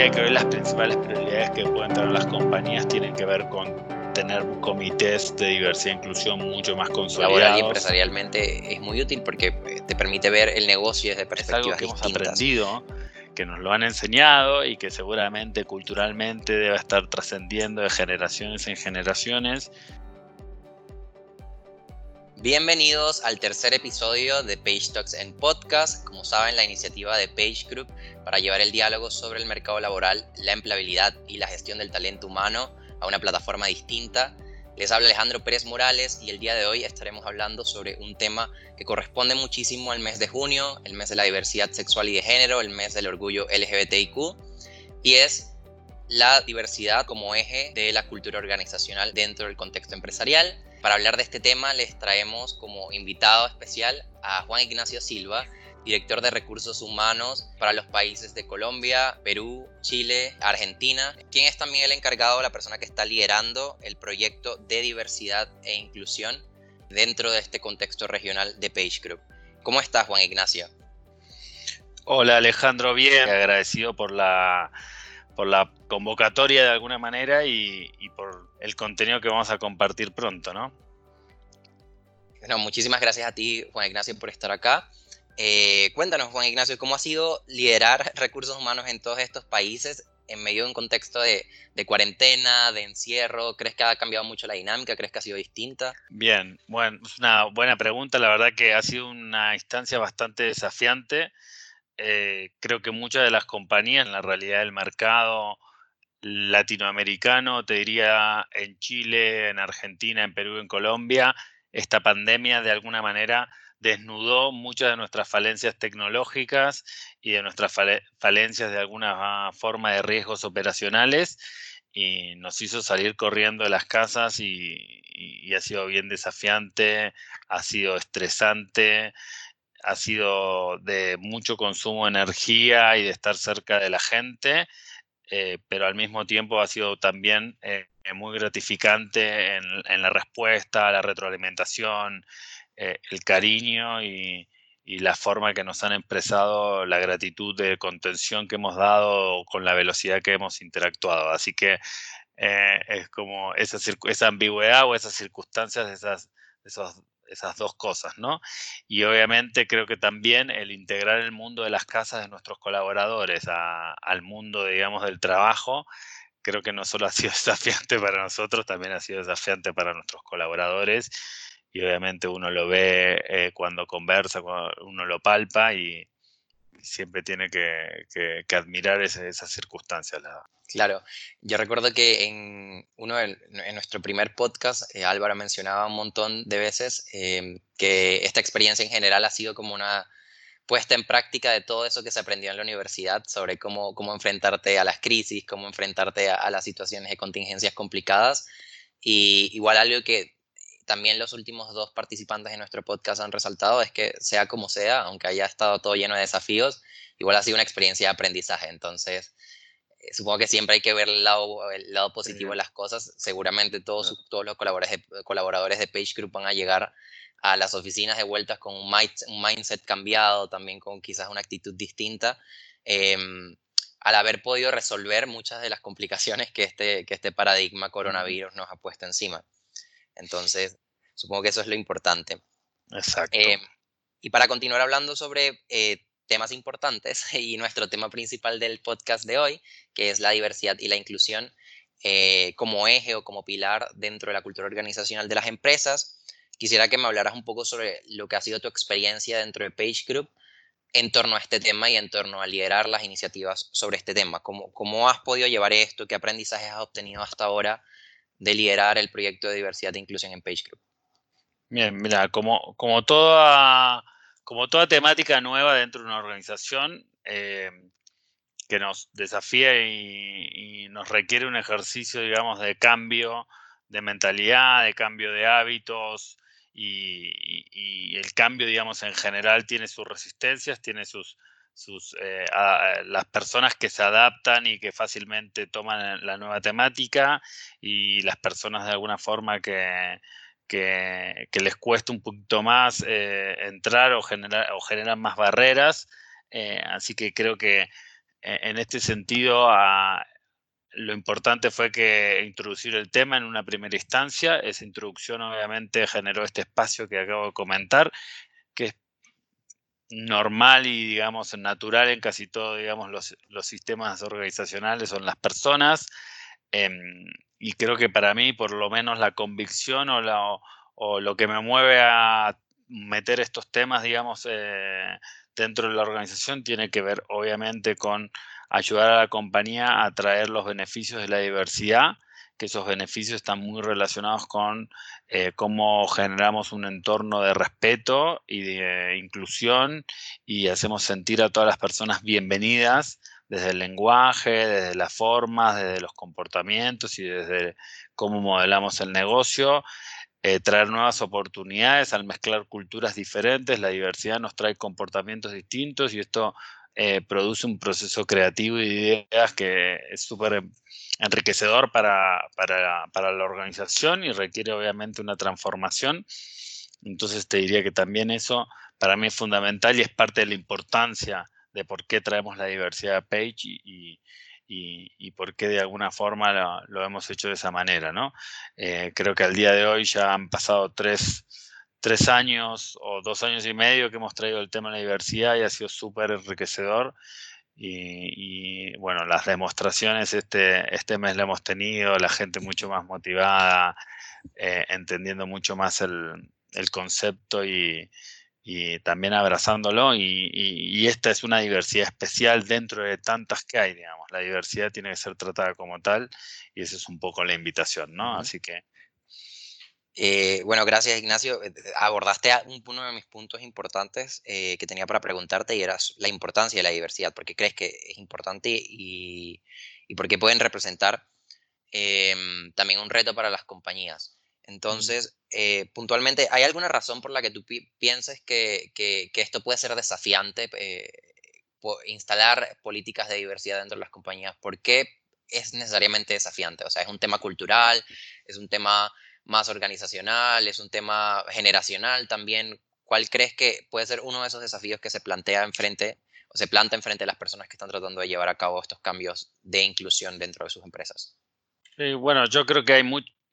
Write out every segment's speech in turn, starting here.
diría que hoy las principales prioridades que pueden tener las compañías tienen que ver con tener comités de diversidad e inclusión mucho más consolidados. Laboral y empresarialmente es muy útil porque te permite ver el negocio desde perspectivas es algo que distintas. hemos aprendido, que nos lo han enseñado y que seguramente culturalmente debe estar trascendiendo de generaciones en generaciones. Bienvenidos al tercer episodio de Page Talks en Podcast. Como saben, la iniciativa de Page Group para llevar el diálogo sobre el mercado laboral, la empleabilidad y la gestión del talento humano a una plataforma distinta. Les habla Alejandro Pérez Morales y el día de hoy estaremos hablando sobre un tema que corresponde muchísimo al mes de junio, el mes de la diversidad sexual y de género, el mes del orgullo LGBTIQ, y es la diversidad como eje de la cultura organizacional dentro del contexto empresarial. Para hablar de este tema les traemos como invitado especial a Juan Ignacio Silva, director de recursos humanos para los países de Colombia, Perú, Chile, Argentina, quien es también el encargado, la persona que está liderando el proyecto de diversidad e inclusión dentro de este contexto regional de Page Group. ¿Cómo estás, Juan Ignacio? Hola Alejandro, bien, agradecido por la, por la convocatoria de alguna manera y, y por el contenido que vamos a compartir pronto, ¿no? Bueno, muchísimas gracias a ti, Juan Ignacio, por estar acá. Eh, cuéntanos, Juan Ignacio, ¿cómo ha sido liderar recursos humanos en todos estos países en medio de un contexto de, de, cuarentena, de encierro? ¿Crees que ha cambiado mucho la dinámica? ¿Crees que ha sido distinta? Bien, bueno, es una buena pregunta. La verdad que ha sido una instancia bastante desafiante. Eh, creo que muchas de las compañías en la realidad del mercado latinoamericano, te diría en Chile, en Argentina, en Perú, en Colombia, esta pandemia de alguna manera desnudó muchas de nuestras falencias tecnológicas y de nuestras falencias de alguna forma de riesgos operacionales y nos hizo salir corriendo de las casas y, y, ha sido bien desafiante, ha sido estresante, ha sido de mucho consumo de energía y de estar cerca de la gente, eh, pero al mismo tiempo ha sido también eh, muy gratificante en, la respuesta, la retroalimentación, eh, el cariño y, la forma que nos han expresado la gratitud de contención que hemos dado con la velocidad que hemos interactuado. Así que es como esa, esa, ambigüedad o esas circunstancias, esas, esos, esas dos cosas, ¿no? Y obviamente creo que también el integrar el mundo de las casas de nuestros colaboradores al mundo, digamos, del trabajo, creo que no solo ha sido desafiante para nosotros, también ha sido desafiante para nuestros colaboradores y obviamente uno lo ve eh, cuando conversa, uno lo palpa y siempre tiene que, que, admirar ese, esas circunstancias. La... Claro, yo recuerdo que en uno en nuestro primer podcast eh, Álvaro mencionaba un montón de veces eh, que esta experiencia en general ha sido como una puesta en práctica de todo eso que se aprendió en la universidad sobre cómo, cómo enfrentarte a las crisis, cómo enfrentarte a, a las situaciones de contingencias complicadas. Y igual algo que también los últimos dos participantes en nuestro podcast han resaltado es que sea como sea, aunque haya estado todo lleno de desafíos, igual ha sido una experiencia de aprendizaje. Entonces, eh, supongo que siempre hay que ver el lado, el lado positivo de las cosas. Seguramente todos, todos los colaboradores de, colaboradores de Page Group van a llegar a las oficinas de vueltas con un, mind, un mindset cambiado, también con quizás una actitud distinta. Eh, al haber podido resolver muchas de las complicaciones que este, que este paradigma coronavirus nos ha puesto encima. Entonces, supongo que eso es lo importante. Exacto. Eh, y para continuar hablando sobre eh, temas importantes y nuestro tema principal del podcast de hoy, que es la diversidad y la inclusión eh, como eje o como pilar dentro de la cultura organizacional de las empresas, quisiera que me hablaras un poco sobre lo que ha sido tu experiencia dentro de Page Group en torno a este tema y en torno a liderar las iniciativas sobre este tema. ¿Cómo, cómo has podido llevar esto? ¿Qué aprendizajes has obtenido hasta ahora de liderar el proyecto de diversidad e inclusión en Page Group? Bien, mira, como, como, toda, como toda temática nueva dentro de una organización eh, que nos desafía y, nos requiere un ejercicio, digamos, de cambio de mentalidad, de cambio de hábitos y el cambio, digamos, en general tiene sus resistencias, tiene sus, sus, eh, las personas que se adaptan y que fácilmente toman la nueva temática y las personas de alguna forma que, que, que les cuesta un poquito más eh, entrar o, generar, o generan más barreras. Eh, así que creo que en este sentido, lo importante fue que introducir el tema en una primera instancia. Esa introducción obviamente generó este espacio que acabo de comentar, que es normal y, digamos, natural en casi todos, digamos, los, sistemas organizacionales son las personas. Em, y creo que para mí, por lo menos, la convicción o, o lo que me mueve a meter estos temas, digamos, eh, dentro de la organización tiene que ver, obviamente, con ayudar a la compañía a traer los beneficios de la diversidad, que esos beneficios están muy relacionados con eh, cómo generamos un entorno de respeto y de inclusión y hacemos sentir a todas las personas bienvenidas desde el lenguaje, desde las formas, desde los comportamientos y desde cómo modelamos el negocio. Eh, traer nuevas oportunidades al mezclar culturas diferentes, la diversidad nos trae comportamientos distintos y esto eh, produce un proceso creativo y de ideas que es súper enriquecedor para, para, para, la organización y requiere obviamente una transformación. Entonces te diría que también eso para mí es fundamental y es parte de la importancia de por qué traemos la diversidad a Page y, y, por qué de alguna forma lo, hemos hecho de esa manera, ¿no? Eh, creo que al día de hoy ya han pasado tres, tres, años o dos años y medio que hemos traído el tema de la diversidad y ha sido súper enriquecedor. Y, bueno, las demostraciones este, este mes lo hemos tenido, la gente mucho más motivada, eh, entendiendo mucho más el, el concepto y, y también abrazándolo y, esta es una diversidad especial dentro de tantas que hay, digamos. La diversidad tiene que ser tratada como tal y esa es un poco la invitación, ¿no? Así que... Eh, bueno, gracias Ignacio. Eh, abordaste uno de mis puntos importantes eh, que tenía para preguntarte y era la importancia de la diversidad. ¿Por qué crees que es importante y, y por qué pueden representar em, también un reto para las compañías? Entonces, eh, puntualmente, ¿hay alguna razón por la que tú pienses que, esto puede ser desafiante, eh, instalar políticas de diversidad dentro de las compañías? ¿Por qué es necesariamente desafiante? O sea, ¿es un tema cultural? ¿Es un tema más organizacional? ¿Es un tema generacional también? ¿Cuál crees que puede ser uno de esos desafíos que se plantea enfrente o se planta enfrente de las personas que están tratando de llevar a cabo estos cambios de inclusión dentro de sus empresas? Bueno, yo creo que hay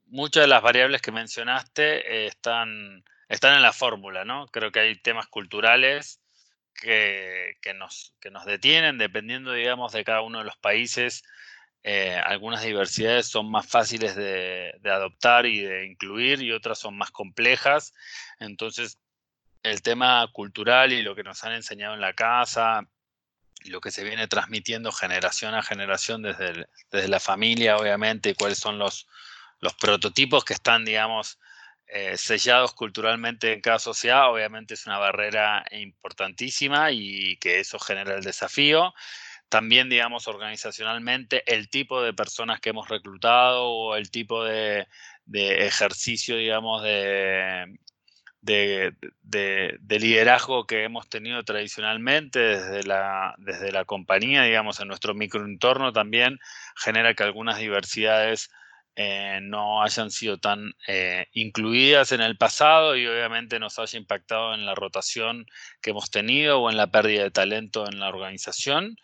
muchas de las variables que mencionaste eh, están, están en la fórmula, ¿no? Creo que hay temas culturales que, nos, que nos detienen, dependiendo, digamos, de cada uno de los países. Eh, algunas diversidades son más fáciles de, adoptar y de incluir y otras son más complejas. Entonces, el tema cultural y lo que nos han enseñado en la casa, y lo que se viene transmitiendo generación a generación desde, desde la familia, obviamente, cuáles son los, los prototipos que están, digamos, eh, sellados culturalmente en cada sociedad, obviamente es una barrera importantísima y que eso genera el desafío. También, digamos, organizacionalmente, el tipo de personas que hemos reclutado o el tipo de, ejercicio, digamos, de, de, liderazgo que hemos tenido tradicionalmente desde la, desde la compañía, digamos, en nuestro microentorno también genera que algunas diversidades eh, no hayan sido tan eh, incluidas en el pasado y obviamente nos haya impactado en la rotación que hemos tenido o en la pérdida de talento en la organización.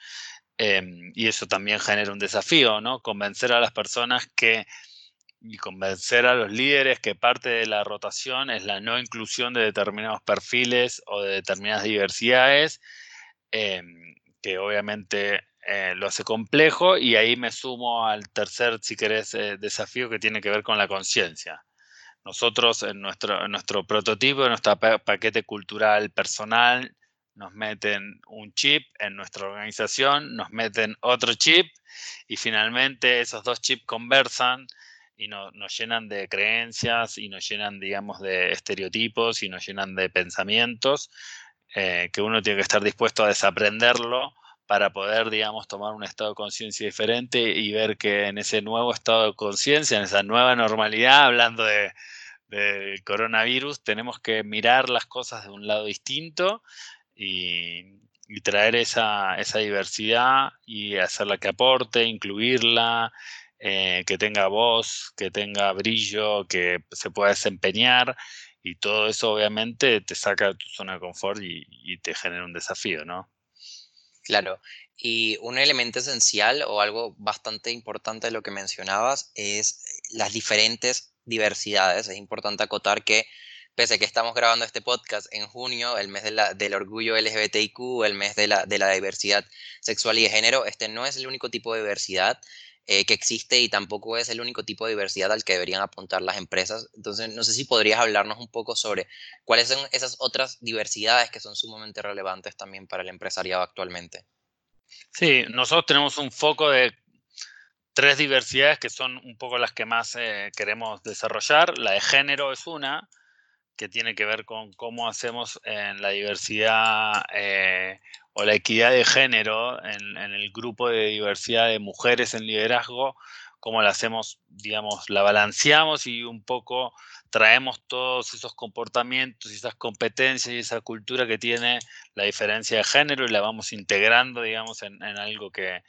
Em, y eso también genera un desafío, ¿no? Convencer a las personas que y convencer a los líderes que parte de la rotación es la no inclusión de determinados perfiles o de determinadas diversidades, em, que obviamente eh, lo hace complejo y ahí me sumo al tercer, si querés, eh, desafío que tiene que ver con la conciencia. Nosotros en nuestro, nuestro prototipo, en nuestro paquete cultural personal, nos meten un chip en nuestra organización, nos meten otro chip y finalmente esos dos chips conversan y nos llenan de creencias y nos llenan, digamos, de estereotipos y nos llenan de pensamientos eh, que uno tiene que estar dispuesto a desaprenderlo para poder, digamos, tomar un estado de conciencia diferente y ver que en ese nuevo estado de conciencia, en esa nueva normalidad, hablando de, del coronavirus, tenemos que mirar las cosas de un lado distinto y, traer esa, diversidad y hacerla que aporte, incluirla, eh, que tenga voz, que tenga brillo, que se pueda desempeñar y todo eso obviamente te saca de tu zona de confort y te genera un desafío, ¿no? Claro. Y un elemento esencial o algo bastante importante de lo que mencionabas es las diferentes diversidades. Es importante acotar que pese a que estamos grabando este podcast en junio, el mes del orgullo LGBTIQ, el mes de la, de la diversidad sexual y de género, este no es el único tipo de diversidad. Eh, que existe y tampoco es el único tipo de diversidad al que deberían apuntar las empresas. Entonces, no sé si podrías hablarnos un poco sobre cuáles son esas otras diversidades que son sumamente relevantes también para el empresariado actualmente. Sí, nosotros tenemos un foco de tres diversidades que son un poco las que más eh, queremos desarrollar. La de género es una, que tiene que ver con cómo hacemos en la diversidad eh, o la equidad de género en, el grupo de diversidad de mujeres en liderazgo, cómo la hacemos, digamos, la balanceamos y un poco traemos todos esos comportamientos y esas competencias y esa cultura que tiene la diferencia de género y la vamos integrando, digamos, en algo que,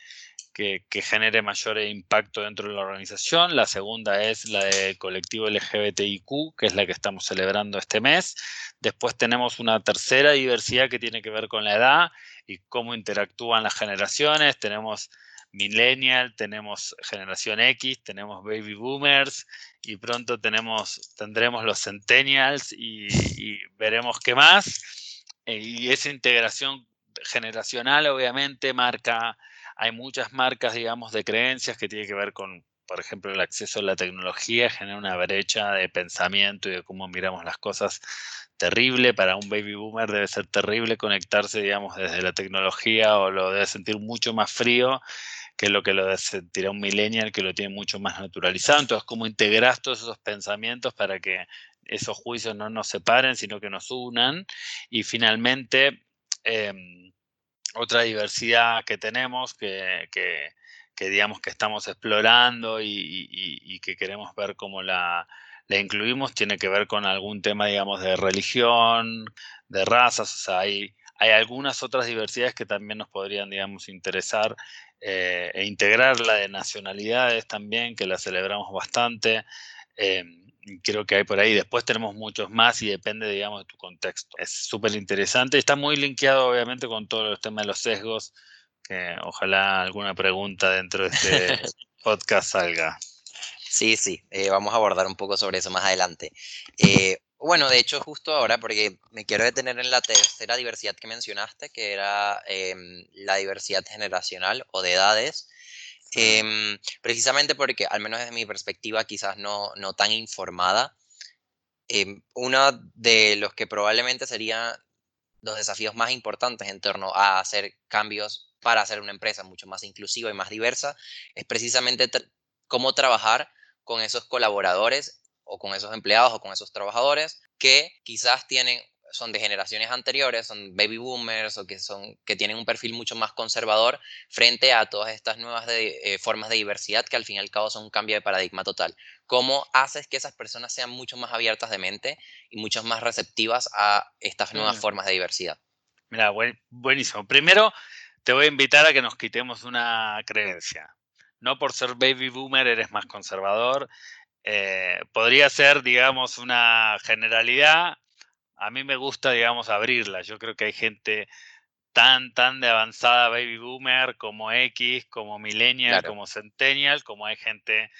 que, genere mayor impacto dentro de la organización. La segunda es la del colectivo LGBTIQ, que es la que estamos celebrando este mes. Después tenemos una tercera diversidad que tiene que ver con la edad y cómo interactúan las generaciones. Tenemos millennial, tenemos generación X, tenemos baby boomers y pronto tenemos, tendremos los centennials y, y veremos qué más. Eh, y esa integración generacional obviamente marca hay muchas marcas, digamos, de creencias que tienen que ver con, por ejemplo, el acceso a la tecnología, genera una brecha de pensamiento y de cómo miramos las cosas terrible. Para un baby boomer debe ser terrible conectarse, digamos, desde la tecnología o lo debe sentir mucho más frío que lo que lo sentirá un millennial que lo tiene mucho más naturalizado. Entonces, ¿cómo integras todos esos pensamientos para que esos juicios no nos separen, sino que nos unan? Y finalmente, em, otra diversidad que tenemos, que, digamos que estamos explorando y, que queremos ver cómo la, incluimos, tiene que ver con algún tema, digamos, de religión, de razas, o sea, hay, hay algunas otras diversidades que también nos podrían, digamos, interesar eh, e integrar la de nacionalidades también, que la celebramos bastante. Em, creo que hay por ahí. Después tenemos muchos más y depende, digamos, de tu contexto. Es súper interesante. Está muy linkeado, obviamente, con todos los temas de los sesgos, que ojalá alguna pregunta dentro de este podcast salga. Sí, sí, eh, vamos a abordar un poco sobre eso más adelante. Eh, bueno, de hecho, justo ahora, porque me quiero detener en la tercera diversidad que mencionaste, que era em, la diversidad generacional o de edades. Em, precisamente porque, al menos desde mi perspectiva, quizás no, no tan informada, em, uno de los que probablemente serían los desafíos más importantes en torno a hacer cambios para hacer una empresa mucho más inclusiva y más diversa, es precisamente cómo trabajar con esos colaboradores o con esos empleados o con esos trabajadores que quizás tienen son de generaciones anteriores, son baby boomers o que, son, que tienen un perfil mucho más conservador frente a todas estas nuevas eh, formas de diversidad que al fin y al cabo son un cambio de paradigma total. ¿Cómo haces que esas personas sean mucho más abiertas de mente y mucho más receptivas a estas nuevas mm. formas de diversidad? Mira, buenísimo. Primero, te voy a invitar a que nos quitemos una creencia. No por ser baby boomer eres más conservador. Eh, podría ser, digamos, una generalidad a mí me gusta, digamos, abrirla. Yo creo que hay gente tan, tan de avanzada baby boomer como X, como millennial, como centennial, como hay gente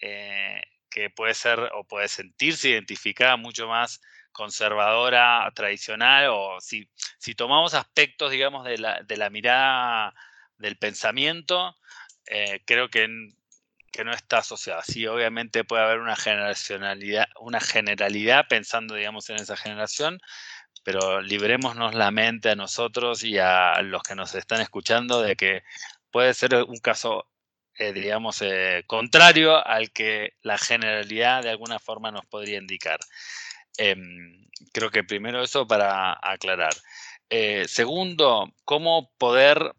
eh, que puede ser o puede sentirse identificada mucho más conservadora, tradicional, o si, si tomamos aspectos, digamos, de la, de la mirada del pensamiento, eh, creo que que no está asociada. Sí, obviamente puede haber una generacionalidad, una generalidad pensando, digamos, en esa generación, pero librémonos la mente a nosotros y a los que nos están escuchando de que puede ser un caso, eh, eh, contrario al que la generalidad de alguna forma nos podría indicar. Em, creo que primero eso para aclarar. Eh, segundo, cómo poder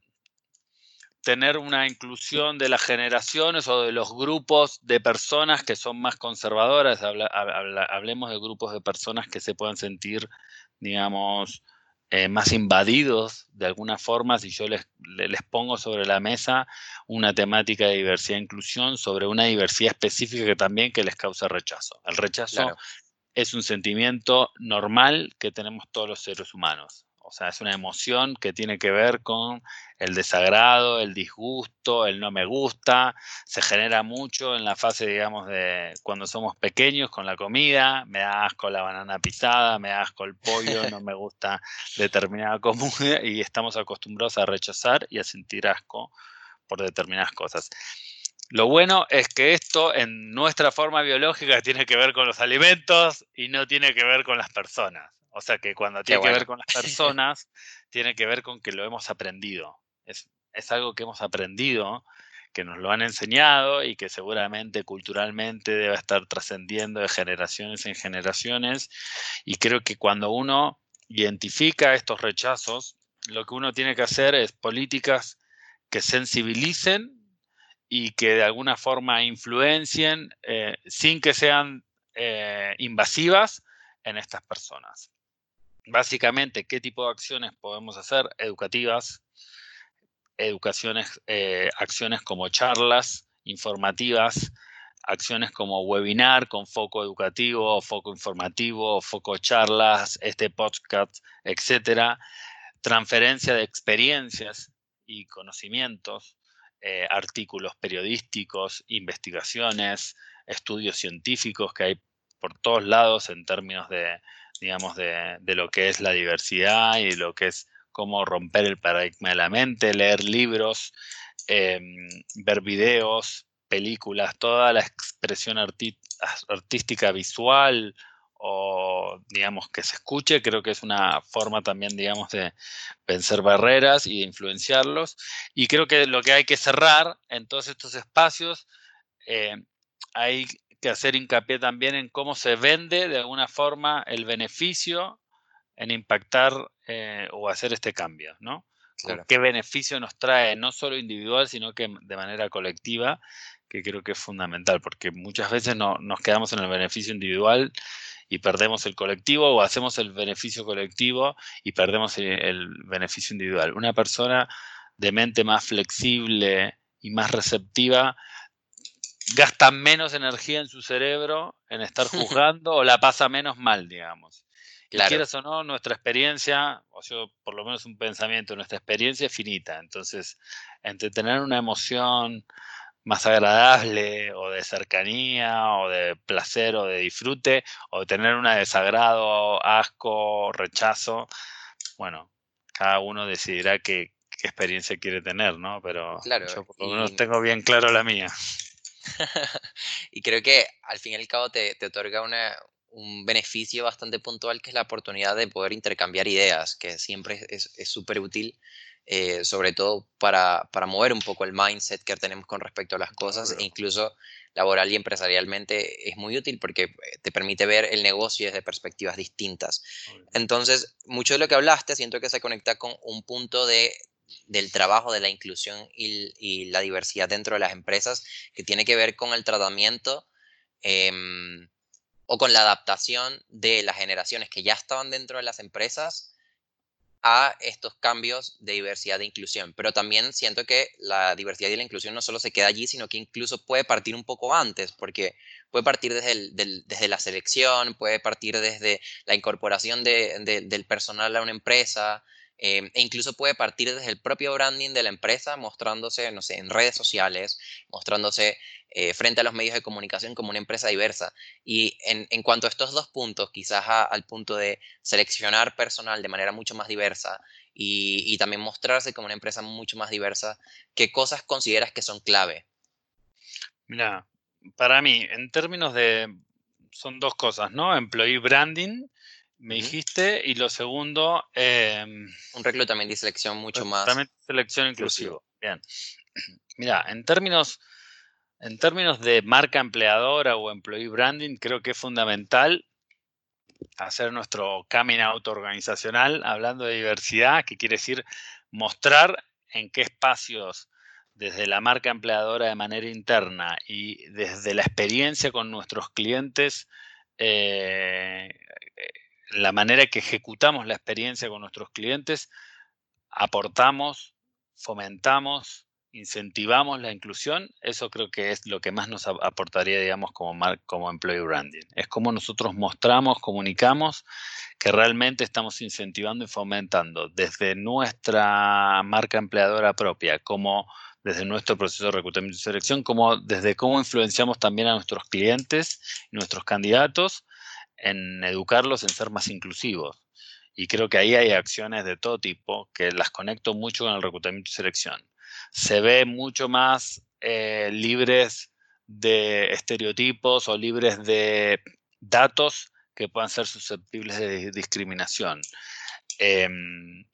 tener una inclusión de las generaciones o de los grupos de personas que son más conservadoras. hablemos de grupos de personas que se puedan sentir, digamos, eh, más invadidos de alguna forma si yo les, les, pongo sobre la mesa una temática de diversidad e inclusión sobre una diversidad específica que también que les causa rechazo. El rechazo es un sentimiento normal que tenemos todos los seres humanos O sea, es una emoción que tiene que ver con el desagrado, el disgusto, el no me gusta. Se genera mucho en la fase, digamos, de cuando somos pequeños con la comida. Me da asco la banana pisada, me da asco el pollo, no me gusta determinada comida y estamos acostumbrados a rechazar y a sentir asco por determinadas cosas. Lo bueno es que esto en nuestra forma biológica tiene que ver con los alimentos y no tiene que ver con las personas. O sea que cuando tiene que ver con las personas, tiene que ver con que lo hemos aprendido. Es, es algo que hemos aprendido, que nos lo han enseñado y que seguramente culturalmente debe estar trascendiendo de generaciones en generaciones. Y creo que cuando uno identifica estos rechazos, lo que uno tiene que hacer es políticas que sensibilicen y que de alguna forma influencien eh, sin que sean eh, invasivas en estas personas básicamente qué tipo de acciones podemos hacer educativas, educaciones, eh, acciones como charlas informativas, acciones como webinar con foco educativo, foco informativo, foco charlas, este podcast, etcétera, transferencia de experiencias y conocimientos, eh, artículos periodísticos, investigaciones, estudios científicos que hay por todos lados en términos de, digamos, de, lo que es la diversidad y lo que es cómo romper el paradigma de la mente, leer libros, em, ver videos, películas, toda la expresión artística visual o, digamos, que se escuche, creo que es una forma también, digamos, de vencer barreras y de influenciarlos. Y creo que lo que hay que cerrar en todos estos espacios, eh, hay que hacer hincapié también en cómo se vende de alguna forma el beneficio en impactar eh, o hacer este cambio, ¿no? ¿Qué beneficio nos trae no solo individual, sino que de manera colectiva, que creo que es fundamental, porque muchas veces no, nos quedamos en el beneficio individual y perdemos el colectivo o hacemos el beneficio colectivo y perdemos el beneficio individual. Una persona de mente más flexible y más receptiva gasta menos energía en su cerebro en estar juzgando o la pasa menos mal, digamos. Claro. quieras o no, nuestra experiencia, o sea, por lo menos un pensamiento, nuestra experiencia es finita. Entonces, entre tener una emoción más agradable o de cercanía o de placer o de disfrute o de tener un desagrado, asco, rechazo, bueno, cada uno decidirá qué, experiencia quiere tener, ¿no? Pero yo por lo menos tengo bien claro la mía. y creo que al fin y al cabo te, otorga un beneficio bastante puntual que es la oportunidad de poder intercambiar ideas, que siempre es súper útil, eh, sobre todo para, mover un poco el mindset que tenemos con respecto a las cosas, e incluso laboral y empresarialmente es muy útil porque eh, te permite ver el negocio desde perspectivas distintas. Entonces, mucho de lo que hablaste siento que se conecta con un punto de del trabajo de la inclusión y, la diversidad dentro de las empresas, que tiene que ver con el tratamiento em, o con la adaptación de las generaciones que ya estaban dentro de las empresas a estos cambios de diversidad e inclusión. Pero también siento que la diversidad y la inclusión no solo se queda allí, sino que incluso puede partir un poco antes, porque puede partir desde, desde la selección, puede partir desde la incorporación del personal a una empresa, Em, e incluso puede partir desde el propio branding de la empresa, mostrándose, no sé, en redes sociales, mostrándose eh, frente a los medios de comunicación como una empresa diversa. Y en, cuanto a estos dos puntos, quizás al punto de seleccionar personal de manera mucho más diversa y, también mostrarse como una empresa mucho más diversa, ¿qué cosas consideras que son clave? Mira, para mí, en términos de, son dos cosas, ¿no? Employee branding me dijiste, y lo segundo... Em, un reclutamiento y selección mucho más... Selección inclusivo. Bien. Mira, en términos, en términos de marca empleadora o employee branding, creo que es fundamental hacer nuestro coming out organizacional hablando de diversidad, que quiere decir mostrar en qué espacios desde la marca empleadora de manera interna y desde la experiencia con nuestros clientes eh, la manera que ejecutamos la experiencia con nuestros clientes, aportamos, fomentamos incentivamos la inclusión, eso creo que es lo que más nos aportaría, digamos, como, como employee branding. Es como nosotros mostramos, comunicamos que realmente estamos incentivando y fomentando desde nuestra marca empleadora propia, como desde nuestro proceso de reclutamiento y selección, como desde cómo influenciamos también a nuestros clientes y nuestros candidatos en educarlos en ser más inclusivos. Y creo que ahí hay acciones de todo tipo que las conecto mucho con el reclutamiento y selección se ve mucho más eh, libres de estereotipos o libres de datos que puedan ser susceptibles de discriminación. Em,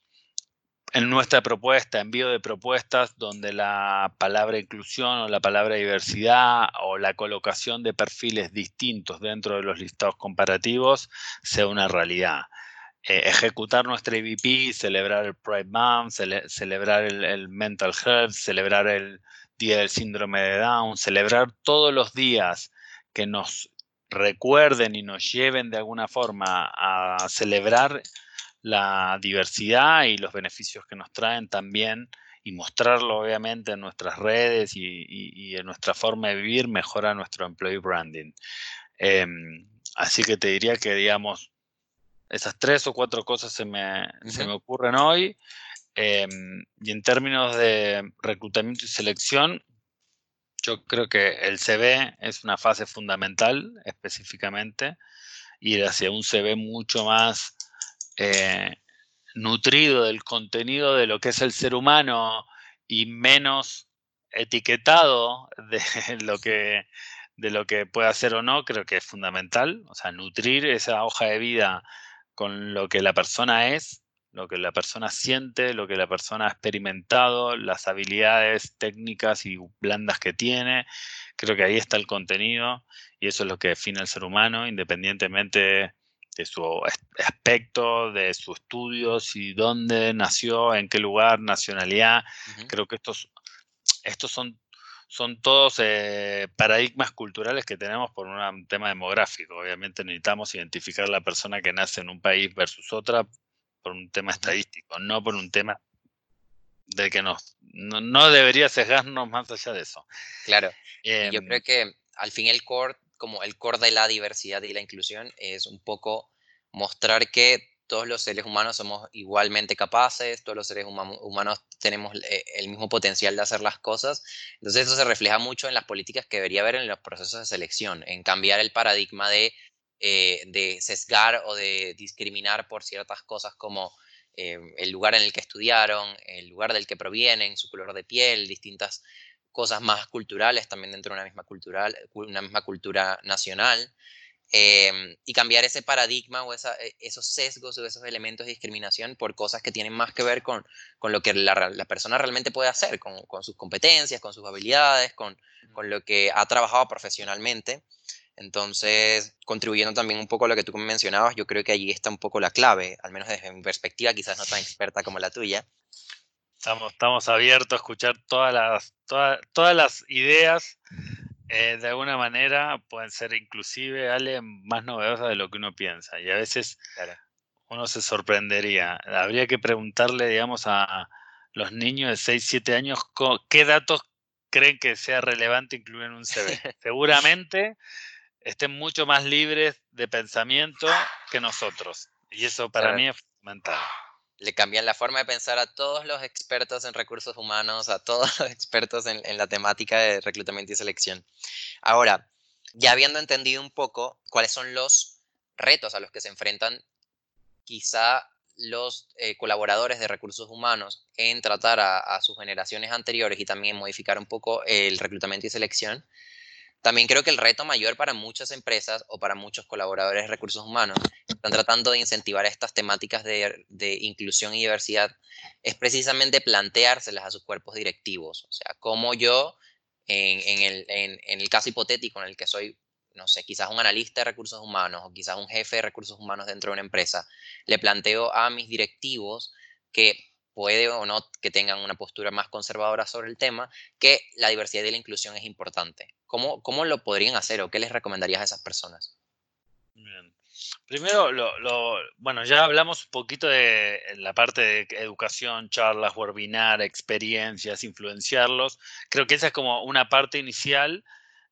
en nuestra propuesta, envío de propuestas donde la palabra inclusión o la palabra diversidad o la colocación de perfiles distintos dentro de los listados comparativos sea una realidad. Eh, ejecutar nuestra EVP, celebrar el Pride Month, celebrar el, Mental Health, celebrar el Día del Síndrome de Down, celebrar todos los días que nos recuerden y nos lleven de alguna forma a celebrar la diversidad y los beneficios que nos traen también y mostrarlo obviamente en nuestras redes y, en nuestra forma de vivir mejora nuestro employee branding. Em, así que te diría que, digamos, esas tres o cuatro cosas se me, se me ocurren hoy. Em, y en términos de reclutamiento y selección, yo creo que el CV es una fase fundamental específicamente, ir hacia un CV mucho más eh, nutrido del contenido de lo que es el ser humano y menos etiquetado de lo que de lo que puede hacer o no, creo que es fundamental, o sea, nutrir esa hoja de vida con lo que la persona es, lo que la persona siente, lo que la persona ha experimentado, las habilidades técnicas y blandas que tiene. Creo que ahí está el contenido y eso es lo que define al ser humano, independientemente de su aspecto, de su estudio, si dónde nació, en qué lugar, nacionalidad. Creo que estos, estos son son todos eh, paradigmas culturales que tenemos por un tema demográfico. Obviamente necesitamos identificar la persona que nace en un país versus otra por un tema estadístico, no por un tema de que nos, no, debería sesgarnos más allá de eso. Claro. yo creo em que al fin el core, como el core de la diversidad y la inclusión, es un poco mostrar que todos los seres humanos somos igualmente capaces, todos los seres humanos tenemos eh, el mismo potencial de hacer las cosas. Entonces eso se refleja mucho en las políticas que debería haber en los procesos de selección, en cambiar el paradigma de, eh, de sesgar o de discriminar por ciertas cosas como eh, el lugar en el que estudiaron, el lugar del que provienen, su color de piel, distintas cosas más culturales también dentro de una misma, cultural, una misma cultura nacional. Em, y cambiar ese paradigma o esa, e, esos sesgos o esos elementos de discriminación por cosas que tienen más que ver con, con lo que la, la, persona realmente puede hacer, con, con, sus competencias, con sus habilidades, con, con, lo que ha trabajado profesionalmente. Entonces, contribuyendo también un poco a lo que tú mencionabas, yo creo que allí está un poco la clave, al menos desde mi perspectiva, quizás no tan experta como la tuya. Estamos, estamos abiertos a escuchar todas las, todas, todas las ideas eh, de alguna manera pueden ser inclusive, Ale, más novedosas de lo que uno piensa. Y a veces uno se sorprendería. Habría que preguntarle, digamos, a los niños de 6, 7 años qué datos creen que sea relevante incluir en un CV. Seguramente estén mucho más libres de pensamiento que nosotros. Y eso para mí es fundamental le cambian la forma de pensar a todos los expertos en recursos humanos, a todos los expertos en, la temática de reclutamiento y selección. Ahora, ya habiendo entendido un poco cuáles son los retos a los que se enfrentan quizá los eh, colaboradores de recursos humanos en tratar a, sus generaciones anteriores y también modificar un poco el reclutamiento y selección, también creo que el reto mayor para muchas empresas o para muchos colaboradores de recursos humanos están tratando de incentivar estas temáticas de, inclusión y diversidad es precisamente planteárselas a sus cuerpos directivos. O sea, como yo, en, el, en, el, caso hipotético en el que soy, no sé, quizás un analista de recursos humanos o quizás un jefe de recursos humanos dentro de una empresa, le planteo a mis directivos que puede o no que tengan una postura más conservadora sobre el tema, que la diversidad y la inclusión es importante. ¿Cómo, cómo lo podrían hacer o qué les recomendarías a esas personas? Bien. Primero, lo, bueno, ya hablamos un poquito de la parte de educación, charlas, webinar, experiencias, influenciarlos. Creo que esa es como una parte inicial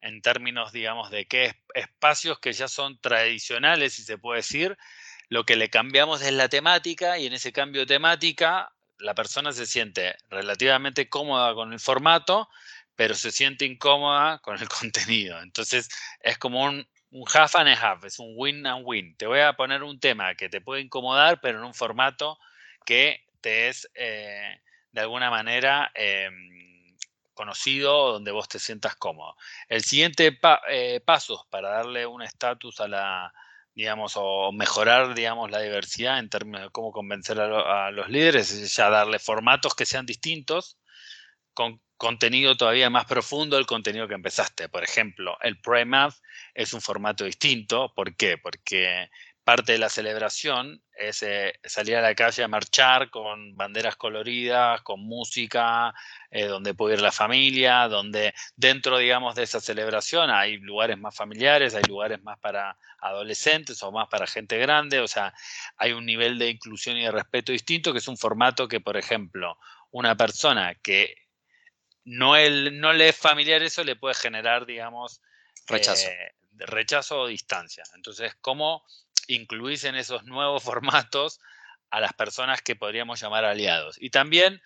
en términos, digamos, de qué espacios que ya son tradicionales, si se puede decir. Lo que le cambiamos es la temática y en ese cambio de temática la persona se siente relativamente cómoda con el formato, pero se siente incómoda con el contenido. Entonces es como un, half and a half, es un win and win. Te voy a poner un tema que te puede incomodar, pero en un formato que te es eh, de alguna manera em, conocido, donde vos te sientas cómodo. El siguiente eh, paso para darle un estatus a la, digamos, o mejorar, digamos, la diversidad en términos de cómo convencer a, los líderes es ya darle formatos que sean distintos, con contenido todavía más profundo del contenido que empezaste. Por ejemplo, el pre-math es un formato distinto. ¿Por qué? Porque parte de la celebración es eh, salir a la calle a marchar con banderas coloridas, con música, eh, donde puede ir la familia, donde dentro, digamos, de esa celebración hay lugares más familiares, hay lugares más para adolescentes o más para gente grande, o sea, hay un nivel de inclusión y de respeto distinto, que es un formato que, por ejemplo, una persona que no, el, no le es familiar eso, le puede generar, digamos, rechazo. Eh, rechazo o distancia. Entonces, ¿cómo incluís en esos nuevos formatos a las personas que podríamos llamar aliados? Y también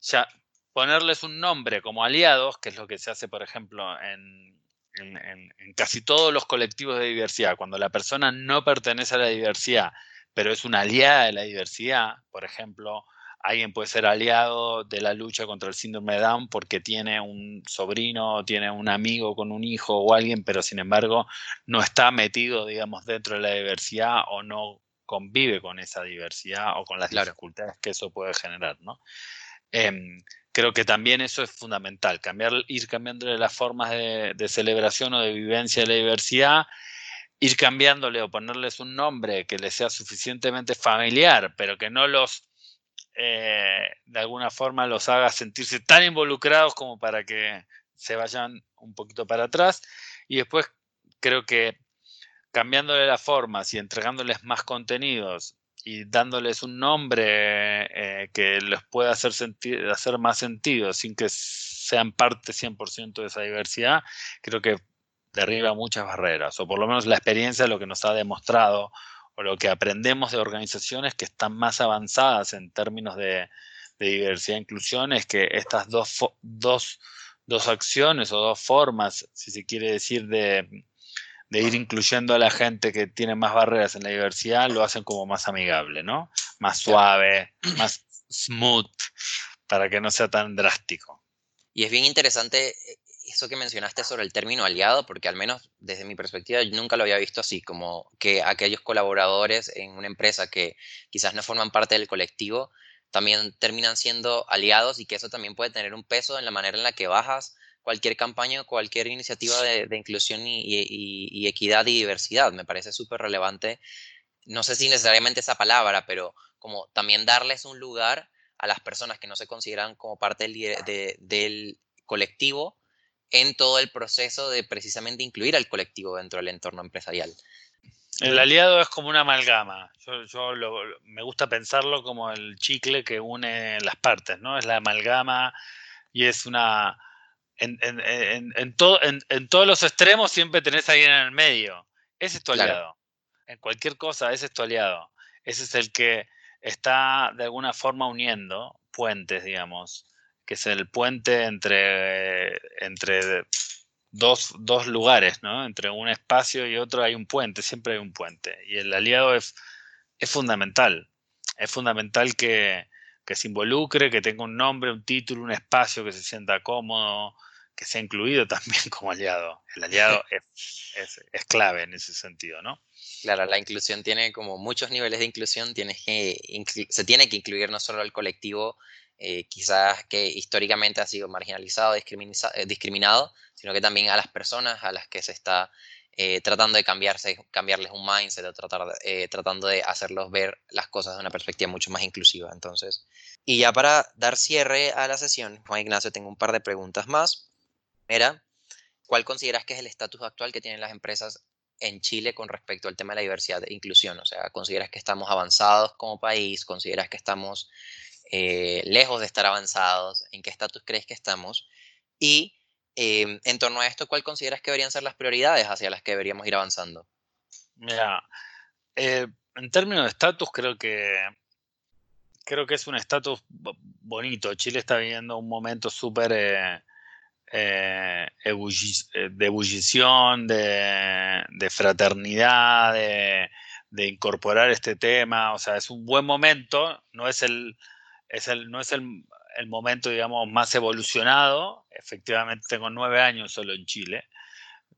ya ponerles un nombre como aliados, que es lo que se hace, por ejemplo, en, en, en casi todos los colectivos de diversidad. Cuando la persona no pertenece a la diversidad, pero es una aliada de la diversidad, por ejemplo, alguien puede ser aliado de la lucha contra el síndrome de Down porque tiene un sobrino, tiene un amigo con un hijo o alguien, pero sin embargo no está metido, digamos, dentro de la diversidad o no convive con esa diversidad o con las dificultades que eso puede generar, ¿no? Em, creo que también eso es fundamental, cambiar, ir cambiando las formas de, de celebración o de vivencia de la diversidad ir cambiándole o ponerles un nombre que les sea suficientemente familiar, pero que no los eh, de alguna forma los haga sentirse tan involucrados como para que se vayan un poquito para atrás. Y después creo que cambiándole las formas y entregándoles más contenidos y dándoles un nombre eh, que les pueda hacer, hacer más sentido sin que sean parte 100% de esa diversidad, creo que derriba muchas barreras, o por lo menos la experiencia lo que nos ha demostrado o lo que aprendemos de organizaciones que están más avanzadas en términos de, diversidad e inclusión es que estas dos, dos, dos, acciones o dos formas, si se quiere decir, de, de, ir incluyendo a la gente que tiene más barreras en la diversidad, lo hacen como más amigable, ¿no? Más suave, más smooth, para que no sea tan drástico. Y es bien interesante eh, eso que mencionaste sobre el término aliado, porque al menos desde mi perspectiva nunca lo había visto así, como que aquellos colaboradores en una empresa que quizás no forman parte del colectivo, también terminan siendo aliados y que eso también puede tener un peso en la manera en la que bajas cualquier campaña o cualquier iniciativa de, inclusión y, equidad y diversidad. Me parece súper relevante, no sé si necesariamente esa palabra, pero como también darles un lugar a las personas que no se consideran como parte del, del colectivo en todo el proceso de precisamente incluir al colectivo dentro del entorno empresarial. El aliado es como una amalgama. Yo, me gusta pensarlo como el chicle que une las partes, ¿no? Es la amalgama y es una... En, en, todos los extremos siempre tenés a alguien en el medio. Ese es tu aliado. En cualquier cosa, ese es tu aliado. Ese es el que está de alguna forma uniendo puentes, digamos que es el puente entre, entre dos, lugares, ¿no? Entre un espacio y otro hay un puente, siempre hay un puente. Y el aliado es, es fundamental. Es fundamental que, se involucre, que tenga un nombre, un título, un espacio, que se sienta cómodo, que sea incluido también como aliado. El aliado es, es, clave en ese sentido, ¿no? Claro, la inclusión tiene como muchos niveles de inclusión, tienes que, se tiene que incluir no solo al colectivo eh, quizás que históricamente ha sido marginalizado, eh, discriminado, sino que también a las personas a las que se está eh, tratando de cambiarse, cambiarles un mindset o tratar, tratando de hacerlos ver las cosas de una perspectiva mucho más inclusiva. Entonces, y ya para dar cierre a la sesión, Juan Ignacio, tengo un par de preguntas más. Era, ¿cuál consideras que es el estatus actual que tienen las empresas en Chile con respecto al tema de la diversidad e inclusión? O sea, ¿consideras que estamos avanzados como país? ¿Consideras que estamos eh, lejos de estar avanzados? ¿En qué estatus crees que estamos? Y em, en torno a esto, ¿cuál consideras que deberían ser las prioridades hacia las que deberíamos ir avanzando? Mira, eh, en términos de estatus, creo que creo que es un estatus bonito. Chile está viviendo un momento súper eh, de ebullición, de, fraternidad, de, incorporar este tema. O sea, es un buen momento, no es el, no es el, el momento, digamos, más evolucionado. Efectivamente, tengo nueve años solo en Chile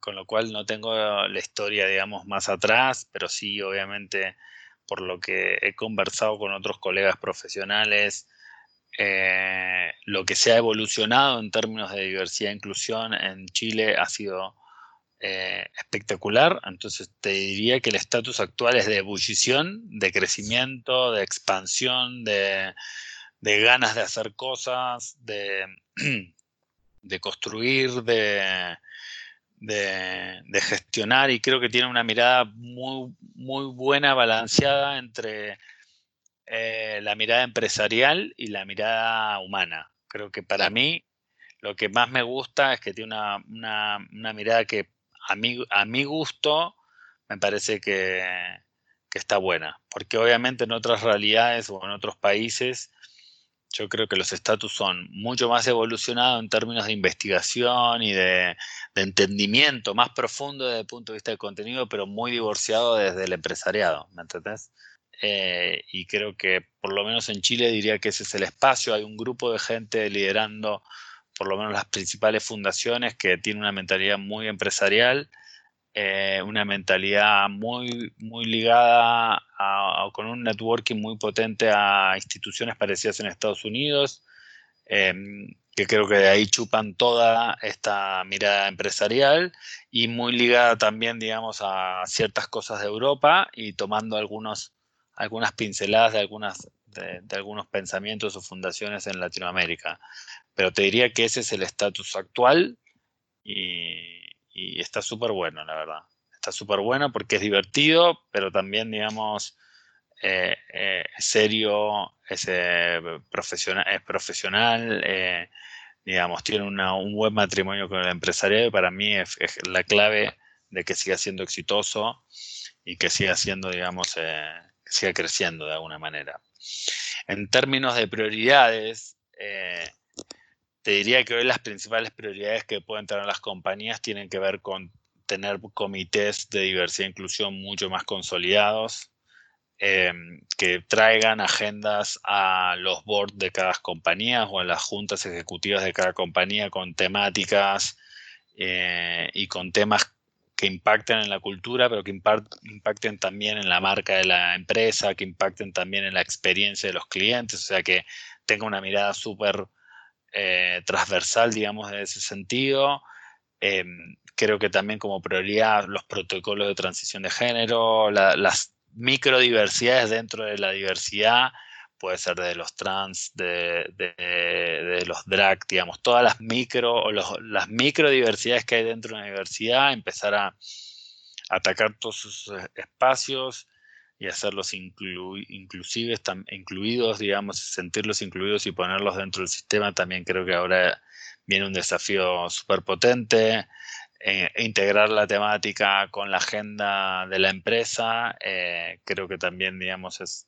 con lo cual no tengo la historia, digamos, más atrás, pero sí, obviamente, por lo que he conversado con otros colegas profesionales, eh, lo que se ha evolucionado en términos de diversidad e inclusión en Chile ha sido eh, espectacular. Entonces te diría que el estatus actual es de ebullición, de crecimiento, de expansión, de, de ganas de hacer cosas, de, de construir, de, de, gestionar y creo que tiene una mirada muy, muy buena, balanceada entre eh, la mirada empresarial y la mirada humana. Creo que para mí lo que más me gusta es que tiene una, mirada que a mi, a mi gusto me parece que, que está buena, porque obviamente en otras realidades o en otros países yo creo que los estatus son mucho más evolucionados en términos de investigación y de, entendimiento más profundo desde el punto de vista del contenido, pero muy divorciado desde el empresariado, ¿me entendés? Eh, y creo que por lo menos en Chile diría que ese es el espacio. Hay un grupo de gente liderando por lo menos las principales fundaciones que tiene una mentalidad muy empresarial eh, una mentalidad muy, muy ligada a, con un networking muy potente a instituciones parecidas en Estados Unidos, em, que creo que de ahí chupan toda esta mirada empresarial y muy ligada también, digamos, a ciertas cosas de Europa y tomando algunos, algunas pinceladas de, algunas, de algunos pensamientos o fundaciones en Latinoamérica. Pero te diría que ese es el estatus actual y, y está súper bueno, la verdad. Está súper bueno porque es divertido, pero también, digamos, eh, eh, es serio, es, eh, profesional, es profesional digamos, tiene un buen matrimonio con el empresariado y para mí es, la clave de que siga siendo exitoso y que siga siendo, digamos, que siga creciendo de alguna manera. En términos de prioridades, te diría que hoy las principales prioridades que pueden tener las compañías tienen que ver con tener comités de diversidad e inclusión mucho más consolidados, em, que traigan agendas a los boards de cada compañía o a las juntas ejecutivas de cada compañía con temáticas eh, y con temas que impacten en la cultura, pero que impacten también en la marca de la empresa, que impacten también en la experiencia de los clientes, o sea, que tenga una mirada súper eh, transversal, digamos, en ese sentido. Em, creo que también como prioridad los protocolos de transición de género, las microdiversidades dentro de la diversidad, puede ser de los trans, de, los drag, digamos, todas las micro o las microdiversidades que hay dentro de una diversidad, empezar a atacar todos eh, espacios, y hacerlos inclusives, incluidos, digamos, sentirlos incluidos y ponerlos dentro del sistema, también creo que ahora viene un desafío súper potente. Eh, integrar la temática con la agenda de la empresa, eh, creo que también, digamos, es,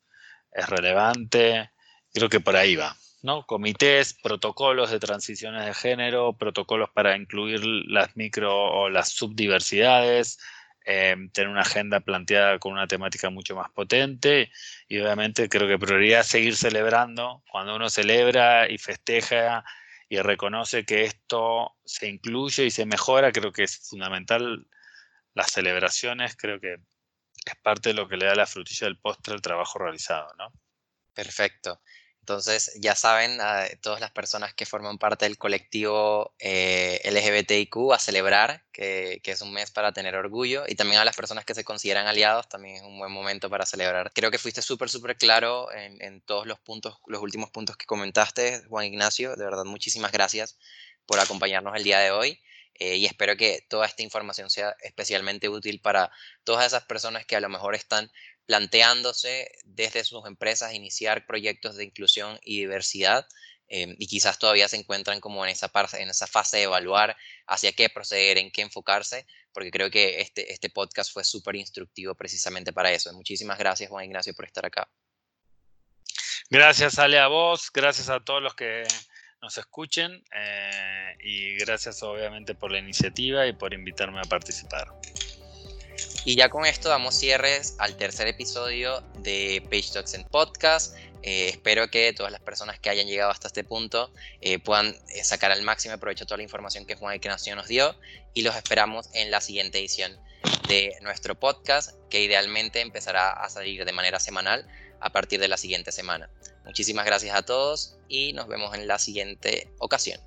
es relevante. Creo que por ahí va. ¿no? Comités, protocolos de transiciones de género, protocolos para incluir las micro o las subdiversidades, Em, tener una agenda planteada con una temática mucho más potente y obviamente creo que prioridad seguir celebrando. Cuando uno celebra y festeja y reconoce que esto se incluye y se mejora, creo que es fundamental las celebraciones, creo que es parte de lo que le da la frutilla del postre al trabajo realizado, ¿no? Perfecto. Entonces, ya saben, a todas las personas que forman parte del colectivo eh, LGBTIQ a celebrar, que, es un mes para tener orgullo, y también a las personas que se consideran aliados, también es un buen momento para celebrar. Creo que fuiste súper, súper claro en, en todos los puntos, los últimos puntos que comentaste, Juan Ignacio. De verdad, muchísimas gracias por acompañarnos el día de hoy. Eh, y espero que toda esta información sea especialmente útil para todas esas personas que a lo mejor están planteándose desde sus empresas iniciar proyectos de inclusión y diversidad em, y quizás todavía se encuentran como en esa, parte, en esa fase de evaluar hacia qué proceder, en qué enfocarse, porque creo que este, este podcast fue súper instructivo precisamente para eso. Muchísimas gracias Juan Ignacio por estar acá. Gracias Ale a vos, gracias a todos los que nos escuchen eh, y gracias obviamente por la iniciativa y por invitarme a participar. Y ya con esto damos cierres al tercer episodio de Page Talks en Podcast. Eh, espero que todas las personas que hayan llegado hasta este punto eh, puedan sacar al máximo provecho toda la información que Juan Ignacio nos dio y los esperamos en la siguiente edición de nuestro podcast que idealmente empezará a salir de manera semanal a partir de la siguiente semana. Muchísimas gracias a todos y nos vemos en la siguiente ocasión.